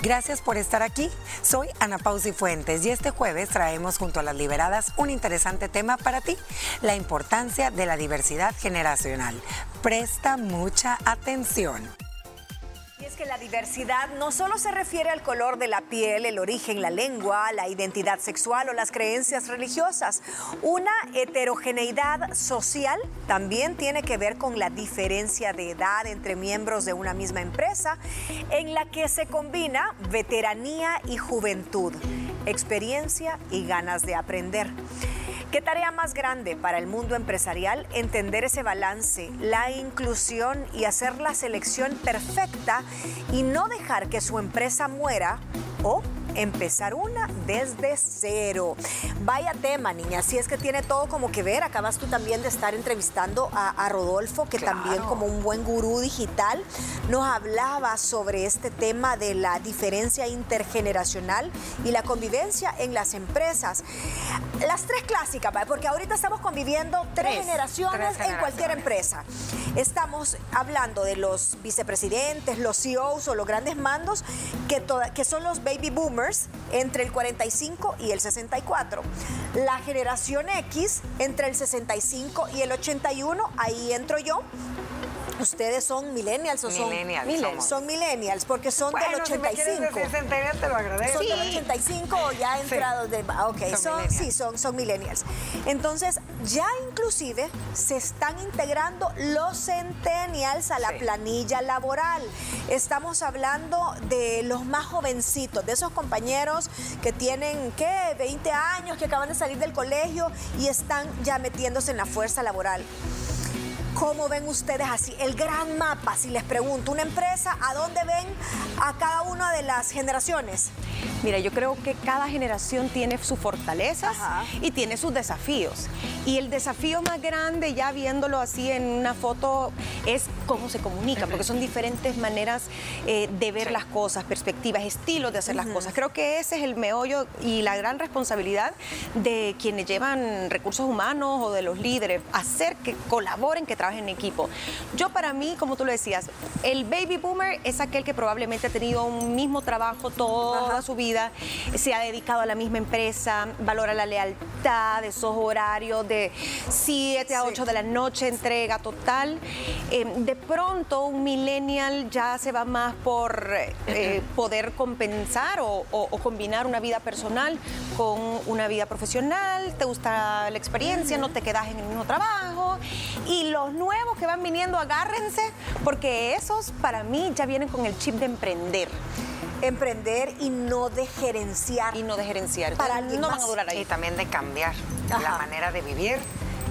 Gracias por estar aquí. Soy Ana Pausi Fuentes y este jueves traemos junto a las liberadas un interesante tema para ti, la importancia de la diversidad generacional. Presta mucha atención que la diversidad no solo se refiere al color de la piel, el origen, la lengua, la identidad sexual o las creencias religiosas. Una heterogeneidad social también tiene que ver con la diferencia de edad entre miembros de una misma empresa, en la que se combina veteranía y juventud, experiencia y ganas de aprender. ¿Qué tarea más grande para el mundo empresarial entender ese balance, la inclusión y hacer la selección perfecta y no dejar que su empresa muera o empezar una desde cero. Vaya tema, niña, si es que tiene todo como que ver. Acabas tú también de estar entrevistando a, Rodolfo, que también como un buen gurú digital nos hablaba sobre este tema de la diferencia intergeneracional y la convivencia en las empresas. Las tres clásicas, porque ahorita estamos conviviendo tres, generaciones en cualquier empresa. Estamos hablando de los vicepresidentes, los CEOs o los grandes mandos, que, que son los baby boomers entre el 45 y el 64. La generación X entre el 65 y el 81, ahí entro yo, ¿Ustedes son millennials o son millennials? Son millennials porque son del 85. Si te lo agradezco. Son del 85 o ya entrados de ah, ok, son, sí, son, son millennials. Entonces, ya inclusive se están integrando los centennials a la planilla laboral. Estamos hablando de los más jovencitos, de esos compañeros que tienen, ¿qué? 20 años, que acaban de salir del colegio y están ya metiéndose en la fuerza laboral. ¿Cómo ven ustedes así el gran mapa? Si les pregunto, una empresa, ¿a dónde ven a cada una de las generaciones? Mira, yo creo que cada generación tiene sus fortalezas y tiene sus desafíos. Y el desafío más grande, ya viéndolo así en una foto, es cómo se comunica, porque son diferentes maneras eh, de ver las cosas, perspectivas, estilos de hacer las cosas. Creo que ese es el meollo y la gran responsabilidad de quienes llevan recursos humanos o de los líderes, hacer que colaboren, que trabajen en equipo. Yo para mí, como tú lo decías, el baby boomer es aquel que probablemente ha tenido un mismo trabajo toda su vida, se ha dedicado a la misma empresa, valora la lealtad, esos horarios de 7 a 8 de la noche, entrega total. Eh, de pronto un millennial ya se va más por eh, poder compensar o, combinar una vida personal con una vida profesional, te gusta la experiencia, no te quedas en el mismo trabajo. Y los nuevos que van viniendo, agárrense, porque esos para mí ya vienen con el chip de emprender emprender y no de gerenciar. Y no de gerenciar. Para no van a durar ahí. Y también de cambiar la manera de vivir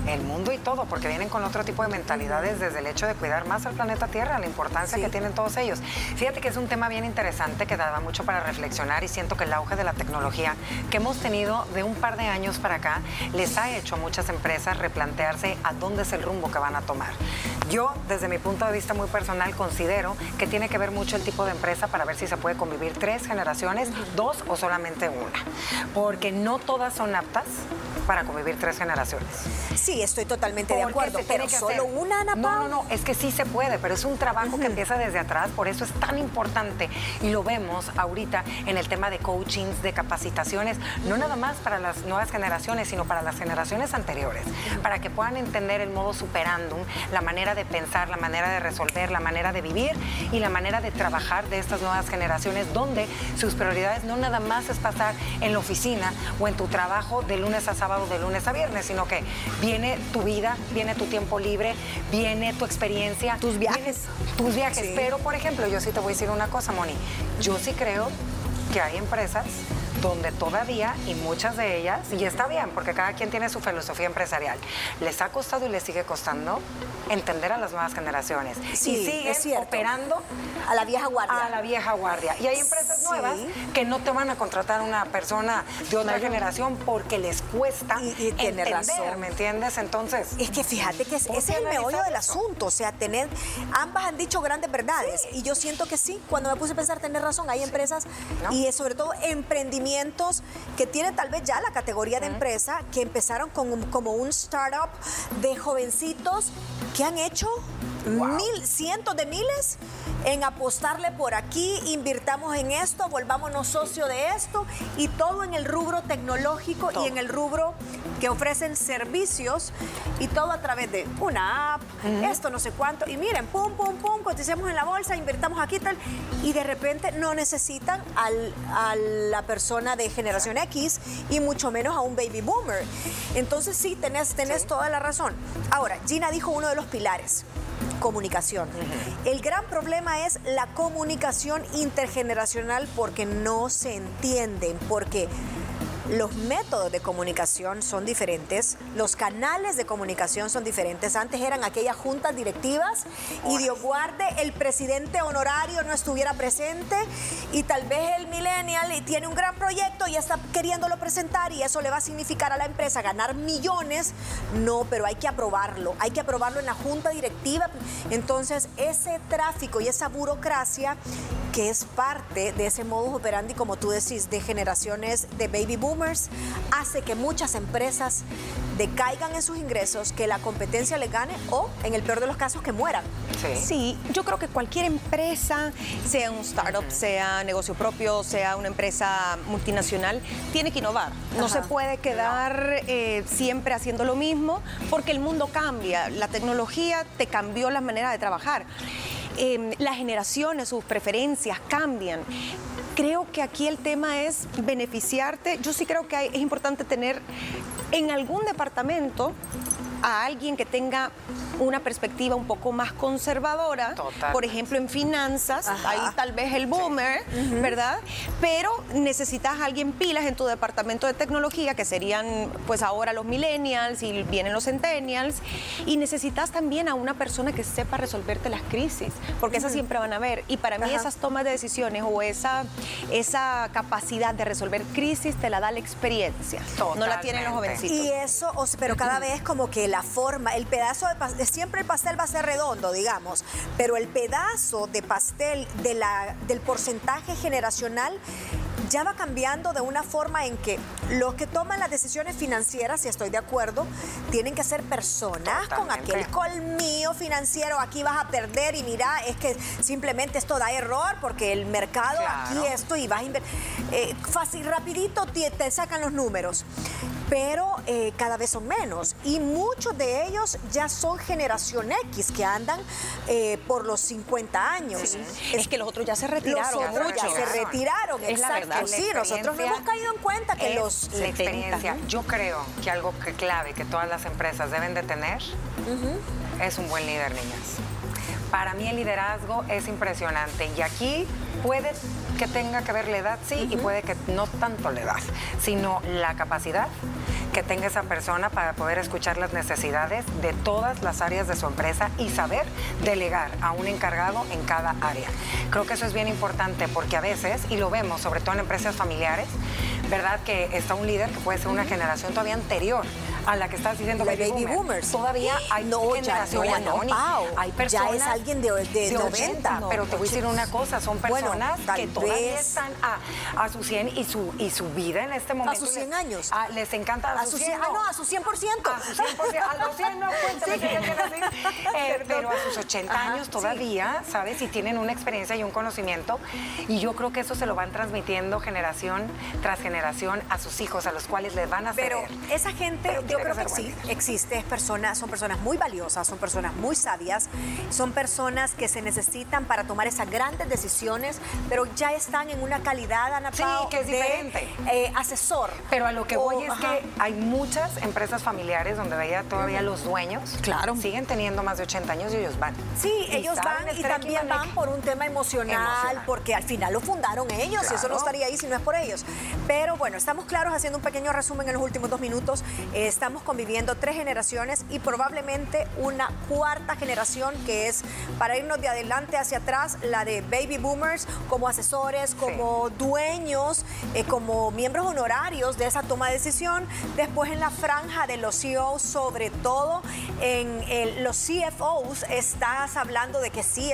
el mundo y todo, porque vienen con otro tipo de mentalidades desde el hecho de cuidar más al planeta Tierra, la importancia que tienen todos ellos. Fíjate que es un tema bien interesante que daba mucho para reflexionar y siento que el auge de la tecnología que hemos tenido de un par de años para acá les ha hecho a muchas empresas replantearse a dónde es el rumbo que van a tomar. Yo, desde mi punto de vista muy personal, considero que tiene que ver mucho el tipo de empresa para ver si se puede convivir tres generaciones, dos o solamente una, porque no todas son aptas para convivir tres generaciones. Sí, estoy totalmente de acuerdo, pero solo una, Ana No, no, no, es que sí se puede, pero es un trabajo que empieza desde atrás, por eso es tan importante y lo vemos ahorita en el tema de coachings, de capacitaciones, no nada más para las nuevas generaciones, sino para las generaciones anteriores, para que puedan entender el modo superandum, la manera de pensar, la manera de resolver, la manera de vivir y la manera de trabajar de estas nuevas generaciones, donde sus prioridades no nada más es pasar en la oficina o en tu trabajo de lunes a sábado de lunes a viernes, sino que viene tu vida, viene tu tiempo libre, viene tu experiencia. Tus viajes. tus viajes. Pero, por ejemplo, yo sí te voy a decir una cosa, Moni. Yo sí creo que hay empresas donde todavía, y muchas de ellas, y está bien, porque cada quien tiene su filosofía empresarial, les ha costado y les sigue costando entender a las nuevas generaciones. Sí, y siguen operando a la vieja guardia. A la vieja guardia. Y hay empresas nuevas que no te van a contratar una persona de otra generación porque les cuesta y, entender, razón. ¿me entiendes? Entonces... Es que fíjate que ese es el meollo del asunto, o sea, tener... Ambas han dicho grandes verdades y yo siento que sí, cuando me puse a pensar, tener razón, hay empresas y sobre todo emprendimientos que tienen tal vez ya la categoría de empresa, que empezaron con, como un startup de jovencitos que han hecho mil, cientos de miles en apostarle por aquí, invirtamos en esto, volvámonos socio de esto y todo en el rubro tecnológico y en el rubro que ofrecen servicios y todo a través de una app, esto no sé cuánto. Y miren, pum, pum, pum, coticemos en la bolsa, invirtamos aquí tal. Y de repente no necesitan a la persona de generación X y mucho menos a un baby boomer. Entonces sí, tenés, tenés toda la razón. Ahora, Gina dijo uno de los pilares comunicación. El gran problema es la comunicación intergeneracional porque no se entienden, porque los métodos de comunicación son diferentes, los canales de comunicación son diferentes. Antes eran aquellas juntas directivas y Dios guarde, el presidente honorario no estuviera presente y tal vez el millennial tiene un gran proyecto y está queriéndolo presentar y eso le va a significar a la empresa ganar millones. No, pero hay que aprobarlo, hay que aprobarlo en la junta directiva. Entonces, ese tráfico y esa burocracia que es parte de ese modus operandi, como tú decís, de generaciones de baby hace que muchas empresas decaigan en sus ingresos, que la competencia les gane o, en el peor de los casos, que mueran. Sí, yo creo que cualquier empresa, sea un startup, sea negocio propio, sea una empresa multinacional, tiene que innovar. No se puede quedar eh, siempre haciendo lo mismo porque el mundo cambia, la tecnología te cambió la manera de trabajar. Em, las generaciones, sus preferencias cambian. Creo que aquí el tema es beneficiarte. Yo sí creo que es importante tener en algún departamento a alguien que tenga una perspectiva un poco más conservadora, por ejemplo en finanzas, ahí tal vez el boomer, ¿verdad? Pero necesitas a alguien pilas en tu departamento de tecnología, que serían pues ahora los millennials y vienen los centennials, y necesitas también a una persona que sepa resolverte las crisis, porque esas siempre van a haber. Y para mí esas tomas de decisiones o esa, esa capacidad de resolver crisis te la da la experiencia, no la tienen los jovencitos. Y eso, pero cada vez como que la forma, el pedazo de, siempre el pastel va a ser redondo, digamos, pero el pedazo de pastel de la, del porcentaje generacional ya va cambiando de una forma en que los que toman las decisiones financieras, si estoy de acuerdo, tienen que ser personas con aquel colmillo financiero. Aquí vas a perder y mira, es que simplemente esto da error porque el mercado aquí esto y vas a invertir. Eh, fácil, rapidito te, te sacan los números pero eh, cada vez son menos. Y muchos de ellos ya son generación X, que andan eh, por los 50 años. Es, que los otros ya se retiraron. Los otros ya se retiraron, es exacto. La sí, nosotros hemos caído en cuenta que los... La experiencia. Yo creo que algo que clave que todas las empresas deben de tener es un buen líder, niñas. Para mí el liderazgo es impresionante y aquí puede que tenga que ver la edad, sí, y puede que no tanto la edad, sino la capacidad que tenga esa persona para poder escuchar las necesidades de todas las áreas de su empresa y saber delegar a un encargado en cada área. Creo que eso es bien importante porque a veces, y lo vemos sobre todo en empresas familiares, ¿verdad? Que está un líder que puede ser una generación todavía anterior a la que estás diciendo baby, boomers. Todavía hay no, generación ya, no, Hay personas ya es alguien de, de, 90. pero te voy a decir una cosa, son personas que todavía están a, a, su 100 y su, y su vida en este momento. A sus 100 años. les encanta a, sus 100. Ah, no, a sus 100%. A sus 100%. A los 100 no cuéntame eh, pero a sus 80 años todavía, ¿sabes? Y tienen una experiencia y un conocimiento. Y yo creo que eso se lo van transmitiendo generación tras generación a sus hijos, a los cuales les van a hacer. Pero esa gente, yo creo que, sí, existe, es personas, son personas muy valiosas, son personas muy sabias, son personas que se necesitan para tomar esas grandes decisiones, pero ya están en una calidad, Ana sí, que es diferente. Eh, asesor. Pero a lo que voy es que hay muchas empresas familiares donde veía todavía los dueños claro. siguen teniendo más de 80 años y ellos van. Sí, ellos van y también van por un tema emocional, porque al final lo fundaron ellos y eso no estaría ahí si no es por ellos. Pero bueno, estamos claros haciendo un pequeño resumen en los últimos dos minutos. Eh, estamos conviviendo tres generaciones y probablemente una cuarta generación que es para irnos de adelante hacia atrás, la de baby boomers como asesores, como dueños, eh, como miembros honorarios de esa toma de decisión. Después en la franja de los CEOs, sobre todo en los CFOs, estás hablando de que sí,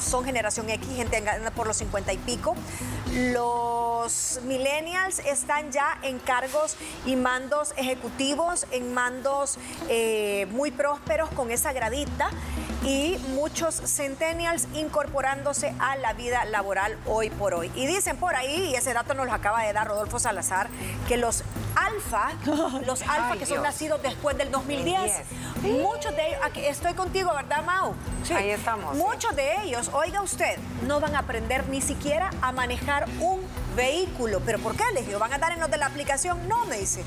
son generación X, gente por los 50 y pico. Los millennials están ya en cargos y mandos ejecutivos, en mandos eh, muy prósperos con esa gradita. y muchos centennials incorporándose a la vida laboral hoy por hoy. Y dicen por ahí, y ese dato nos lo acaba de dar Rodolfo Salazar, que los alfa, los alfa que son nacidos después del 2010, muchos de ellos, aquí estoy contigo, ¿verdad, Mau? Sí. Ahí estamos. Muchos de ellos, oiga usted, no van a aprender ni siquiera a manejar un vehículo. ¿Pero por qué, Elegio? ¿Van a dar en los de la aplicación? No, me dice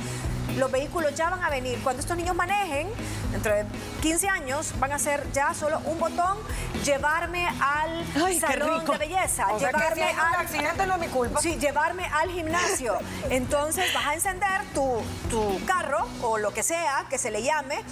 los vehículos ya van a venir. Cuando estos niños manejen, dentro de 15 años, van a ser ya solo un botón, llevarme al salón de belleza. llevarme al accidente no es mi culpa. Sí, llevarme al gimnasio. Entonces vas a encender tu, tu carro o lo que sea que se le llame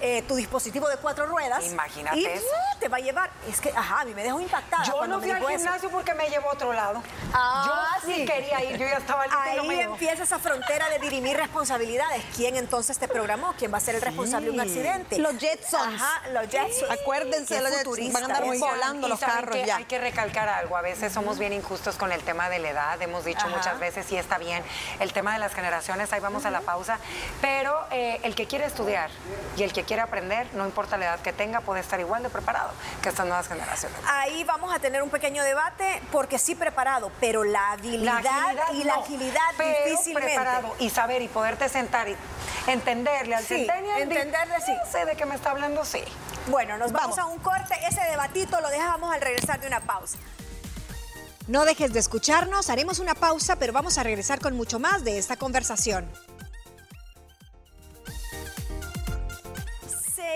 eh, tu dispositivo de cuatro ruedas. Imagínate y, eso. te va a llevar. Es que, ajá, a mí me dejó impactada. Yo no fui al gimnasio porque me llevó a otro lado. Ah, yo sí. quería ir, yo ya estaba lista Ahí empieza esa frontera de dirimir responsabilidades. ¿Quién entonces te programó? ¿Quién va a ser el responsable de un accidente? Los Jetsons. Ajá, los Jetsons. Acuérdense, los Jetsons. Van a andar volando los carros ya. Hay que recalcar algo. A veces somos bien injustos con el tema de la edad. Hemos dicho muchas veces, y está bien, el tema de las generaciones, ahí vamos a la pausa. Pero eh, el que quiere estudiar y el que quiere aprender, no importa la edad que tenga, puede estar igual de preparado que estas nuevas generaciones. Ahí vamos a tener un pequeño debate, porque sí preparado, pero la habilidad, y la agilidad pero difícilmente. preparado y saber y poderte sentar y entenderle al sí, entenderle, sí. sé de qué me está hablando, sí. Bueno, nos vamos a un corte. Ese debatito lo dejamos al regresar de una pausa. No dejes de escucharnos, haremos una pausa, pero vamos a regresar con mucho más de esta conversación.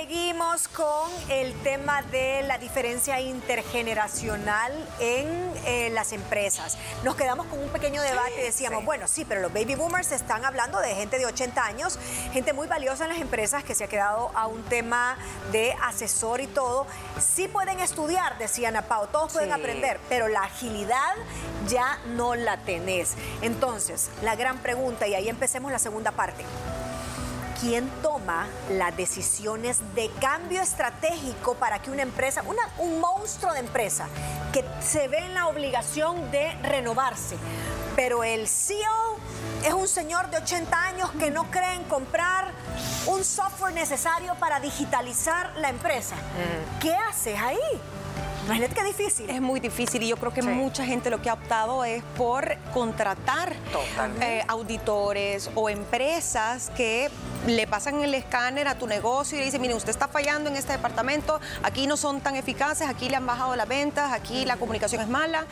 Seguimos con el tema de la diferencia intergeneracional en eh, las empresas. Nos quedamos con un pequeño debate y decíamos, bueno, sí, pero los baby boomers están hablando de gente de 80 años, gente muy valiosa en las empresas que se ha quedado a un tema de asesor y todo. Sí pueden estudiar, decían a Pau, todos pueden aprender, pero la agilidad ya no la tenés. Entonces, la gran pregunta, y ahí empecemos la segunda parte quién toma las decisiones de cambio estratégico para que una empresa, un monstruo de empresa, que se ve en la obligación de renovarse, pero el CEO es un señor de 80 años que no cree en comprar un software necesario para digitalizar la empresa. ¿Qué haces ahí? Imagínate qué difícil. Es muy difícil y yo creo que mucha gente lo que ha optado es por contratar eh, auditores o empresas que le pasan el escáner a tu negocio y le dicen, mire, usted está fallando en este departamento, aquí no son tan eficaces, aquí le han bajado las ventas, aquí la comunicación es mala.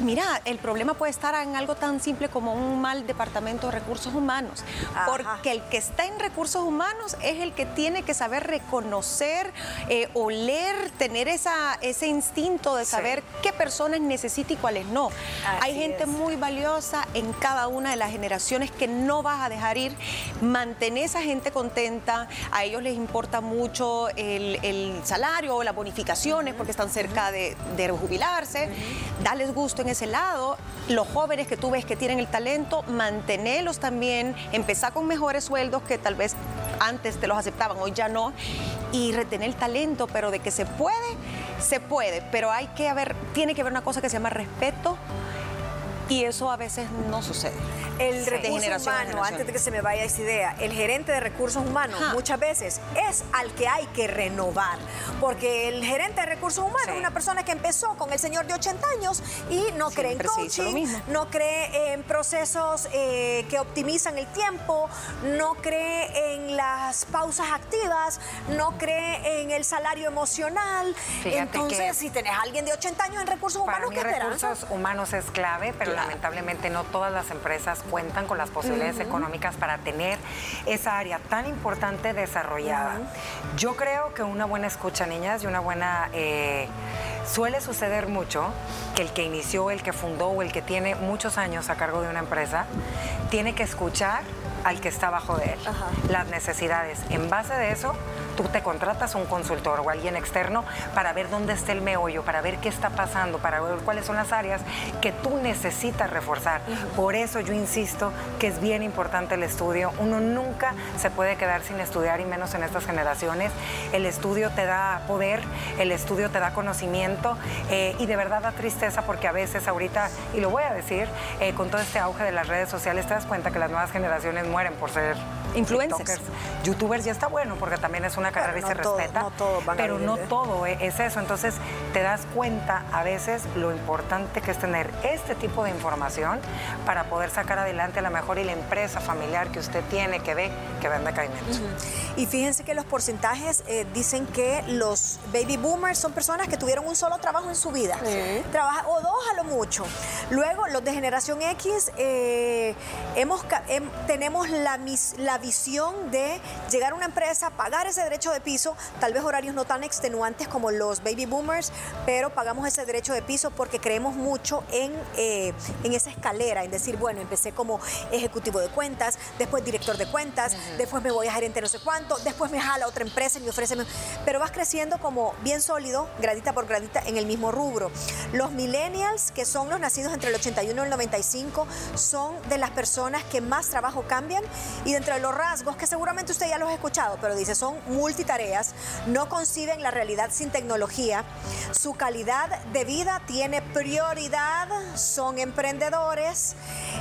Mira, el problema puede estar en algo tan simple como un mal departamento de recursos humanos, porque el que está en recursos humanos es el que tiene que saber reconocer, eh, oler, tener esa, ese instinto de saber qué personas necesita y cuáles no. Hay gente muy valiosa en cada una de las generaciones que no vas a dejar ir. Mantener esa gente contenta, a ellos les importa mucho el, salario o las bonificaciones porque están cerca de, jubilarse. Dales gusto en ese lado. Los jóvenes que tú ves que tienen el talento, mantenerlos también, empezar con mejores sueldos que tal vez antes te los aceptaban, hoy ya no, y retener el talento, pero de que se puede, se puede, pero hay que haber, tiene que haber una cosa que se llama respeto y eso a veces no sucede. El recurso humano, antes de que se me vaya esa idea, el gerente de recursos humanos muchas veces es al que hay que renovar, porque el gerente de recursos humanos es una persona que empezó con el señor de 80 años y no cree en coaching, no cree en procesos eh, que optimizan el tiempo, no cree en las pausas activas, no cree en el salario emocional. Entonces, si tenés a alguien de 80 años en recursos humanos, ¿qué recursos humanos es clave, pero lamentablemente no todas las empresas cuentan con las posibilidades económicas para tener esa área tan importante desarrollada. Yo creo que una buena escucha, niñas, y una buena... Eh, suele suceder mucho que el que inició, el que fundó o el que tiene muchos años a cargo de una empresa, tiene que escuchar al que está bajo de él, las necesidades. En base de eso, tú te contratas a un consultor o alguien externo para ver dónde está el meollo, para ver qué está pasando, para ver cuáles son las áreas que tú necesitas reforzar. Por eso yo insisto que es bien importante el estudio. Uno nunca se puede quedar sin estudiar y menos en estas generaciones. El estudio te da poder, el estudio te da conocimiento eh, y de verdad da tristeza porque a veces ahorita, y lo voy a decir, eh, con todo este auge de las redes sociales te das cuenta que las nuevas generaciones mueren por ser influencers. Youtubers ya está bueno porque también es una una carrera y se respeta, pero no todo e, es eso. Entonces te das cuenta a veces lo importante que es tener este tipo de información para poder sacar adelante a la mejor y la empresa familiar que usted tiene, que ve, que vende caimientos. Y fíjense que los porcentajes eh, dicen que los baby boomers son personas que tuvieron un solo trabajo en su vida, Trabaja, o dos a lo mucho. Luego, los de generación X, eh, hemos, em, tenemos la, la visión de llegar a una empresa, pagar ese derecho de piso, tal vez horarios no tan extenuantes como los baby boomers, pero pagamos ese derecho de piso porque creemos mucho en, eh, en esa escalera, en decir, bueno, empecé como ejecutivo de cuentas, después director de cuentas, después me voy a gerente no sé cuánto, después me jala otra empresa y me ofrece, pero vas creciendo como bien sólido, gradita por gradita, en el mismo rubro. Los millennials, que son los nacidos entre el 81 y el 95, son de las personas que más trabajo cambian y dentro de los rasgos, que seguramente usted ya los ha escuchado, pero dice, son multitareas, no conciben la realidad sin tecnología, su calidad de vida tiene prioridad, son emprendedores,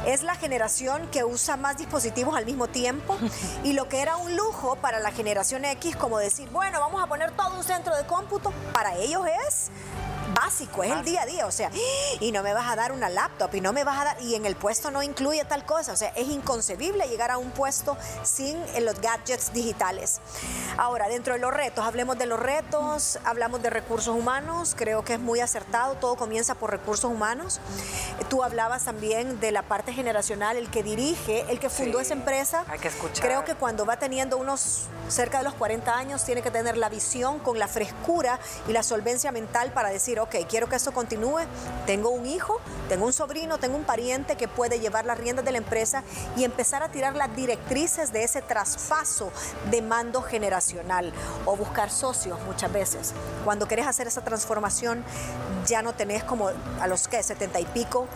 es la generación que usa más dispositivos al mismo tiempo y lo que era un lujo para la generación X, como decir, bueno, vamos a poner todo un centro de cómputo, para ellos es básico, es el día a día, o sea, y no me vas a dar una laptop y no me vas a dar, y en el puesto no incluye tal cosa, o sea, es inconcebible llegar a un puesto sin los gadgets digitales. Ahora, dentro de los retos, hablemos de los retos, hablamos de recursos humanos, creo que es muy acertado, todo comienza por recursos humanos. Tú hablabas también de la parte generacional, el que dirige, el que fundó esa empresa. Hay que escuchar. Creo que cuando va teniendo unos cerca de los 40 años, tiene que tener la visión con la frescura y la solvencia mental para decir, ok, quiero que esto continúe, tengo un hijo, tengo un sobrino, tengo un pariente que puede llevar las riendas de la empresa y empezar a tirar las directrices de ese traspaso de mando generacional o buscar socios muchas veces. Cuando querés hacer esa transformación, ya no tenés como a los que 70 y pico,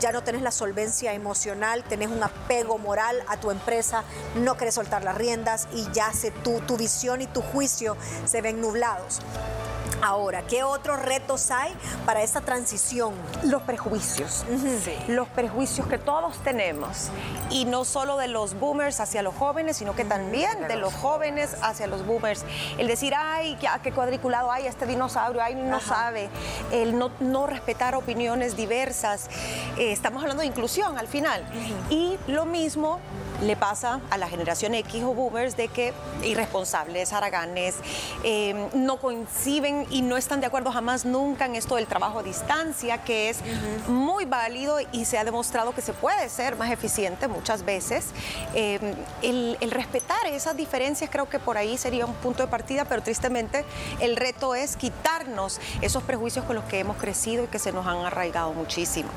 ya no tenés la solvencia emocional, tenés un apego moral a tu empresa, no querés soltar las riendas y ya se, tu, tu visión y tu juicio se ven nublados. Ahora, ¿qué otros retos hay para esta transición? Los prejuicios. Los prejuicios que todos tenemos. Y no solo de los boomers hacia los jóvenes, sino que también de los jóvenes hacia los boomers. El decir, ay, qué cuadriculado hay este dinosaurio, ay, no sabe. El no, respetar opiniones diversas. Eh, estamos hablando de inclusión al final. Y lo mismo le pasa a la generación X o boomers de que irresponsables, haraganes, eh, no coinciden y no están de acuerdo jamás nunca en esto del trabajo a distancia, que es muy válido y se ha demostrado que se puede ser más eficiente muchas veces. Eh, el, respetar esas diferencias creo que por ahí sería un punto de partida, pero tristemente el reto es quitarnos esos prejuicios con los que hemos crecido y que se nos han arraigado muchísimo.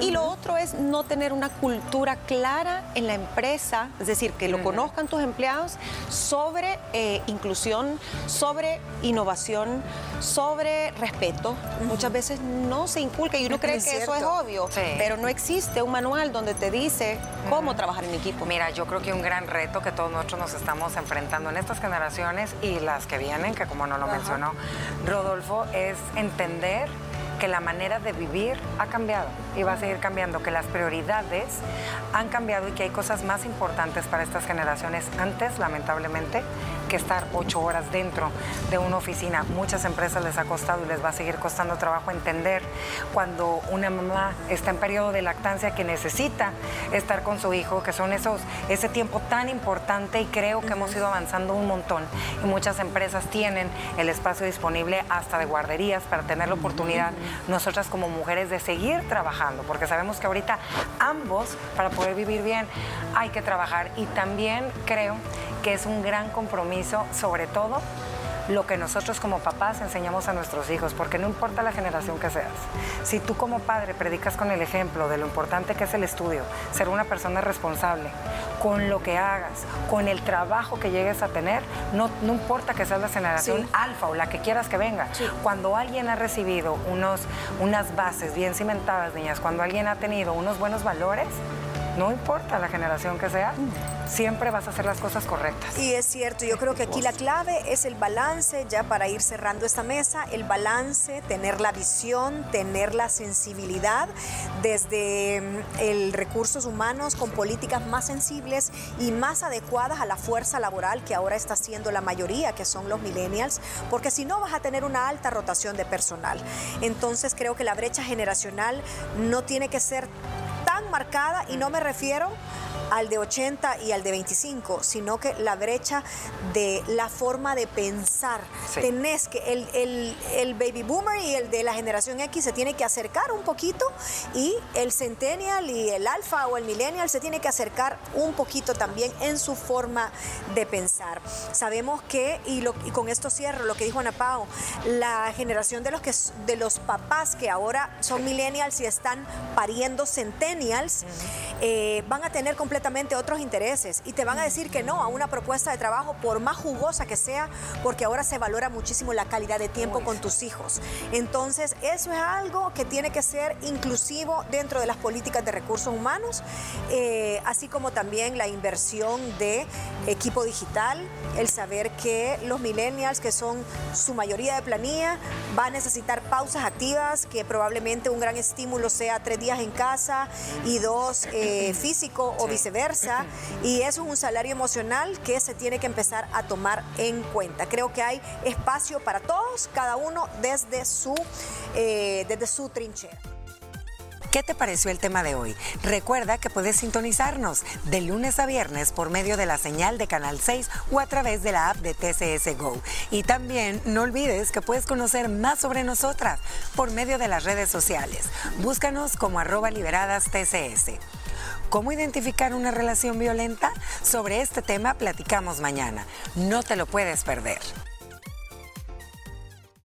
Y lo otro es no tener una cultura clara en la empresa es decir, que lo conozcan tus empleados sobre eh, inclusión, sobre innovación, sobre respeto. Muchas veces no se inculca y uno cree que eso es obvio, pero no existe un manual donde te dice cómo trabajar en equipo. Mira, yo creo que un gran reto que todos nosotros nos estamos enfrentando en estas generaciones y las que vienen, que como no lo mencionó Rodolfo, es entender que la manera de vivir ha cambiado y va a seguir cambiando, que las prioridades han cambiado y que hay cosas más importantes para estas generaciones antes, lamentablemente, estar ocho horas dentro de una oficina. Muchas empresas les ha costado y les va a seguir costando trabajo entender cuando una mamá está en periodo de lactancia que necesita estar con su hijo, que son esos, ese tiempo tan importante y creo que hemos ido avanzando un montón y muchas empresas tienen el espacio disponible hasta de guarderías para tener la oportunidad nosotras como mujeres de seguir trabajando, porque sabemos que ahorita ambos, para poder vivir bien, hay que trabajar y también creo que es un gran compromiso, sobre todo lo que nosotros como papás enseñamos a nuestros hijos, porque no importa la generación que seas. Si tú como padre predicas con el ejemplo de lo importante que es el estudio, ser una persona responsable, con lo que hagas, con el trabajo que llegues a tener, no, no importa que seas la generación alfa o la que quieras que venga. Cuando alguien ha recibido unos, unas bases bien cimentadas, niñas, cuando alguien ha tenido unos buenos valores, no importa la generación que sea, siempre vas a hacer las cosas correctas. Y es cierto, yo creo que aquí la clave es el balance, ya para ir cerrando esta mesa, el balance, tener la visión, tener la sensibilidad desde mm, el recursos humanos con políticas más sensibles y más adecuadas a la fuerza laboral que ahora está siendo la mayoría, que son los millennials, porque si no vas a tener una alta rotación de personal. Entonces creo que la brecha generacional no tiene que ser marcada y no me refiero al de 80 y al de 25, sino que la brecha de la forma de pensar. Tenés que, el, el, baby boomer y el de la generación X se tiene que acercar un poquito y el centennial y el alfa o el millennial se tiene que acercar un poquito también en su forma de pensar. Sabemos que, y, lo, y con esto cierro lo que dijo Ana Pao, la generación de los, que, de los papás que ahora son millennials y están pariendo centennials, eh, van a tener completamente otros intereses y te van a decir que no a una propuesta de trabajo por más jugosa que sea, porque ahora se valora muchísimo la calidad de tiempo con tus hijos. Entonces, eso es algo que tiene que ser inclusivo dentro de las políticas de recursos humanos, eh, así como también la inversión de equipo digital, el saber que los millennials, que son su mayoría de planilla, va a necesitar pausas activas, que probablemente un gran estímulo sea tres días en casa y dos eh, físico o viceversa versa y eso es un salario emocional que se tiene que empezar a tomar en cuenta. Creo que hay espacio para todos, cada uno desde su, eh, desde su trinchera. ¿Qué te pareció el tema de hoy? Recuerda que puedes sintonizarnos de lunes a viernes por medio de la señal de Canal 6 o a través de la app de TCS Go. Y también no olvides que puedes conocer más sobre nosotras por medio de las redes sociales. Búscanos como arroba liberadas TCS. ¿Cómo identificar una relación violenta? Sobre este tema platicamos mañana. No te lo puedes perder.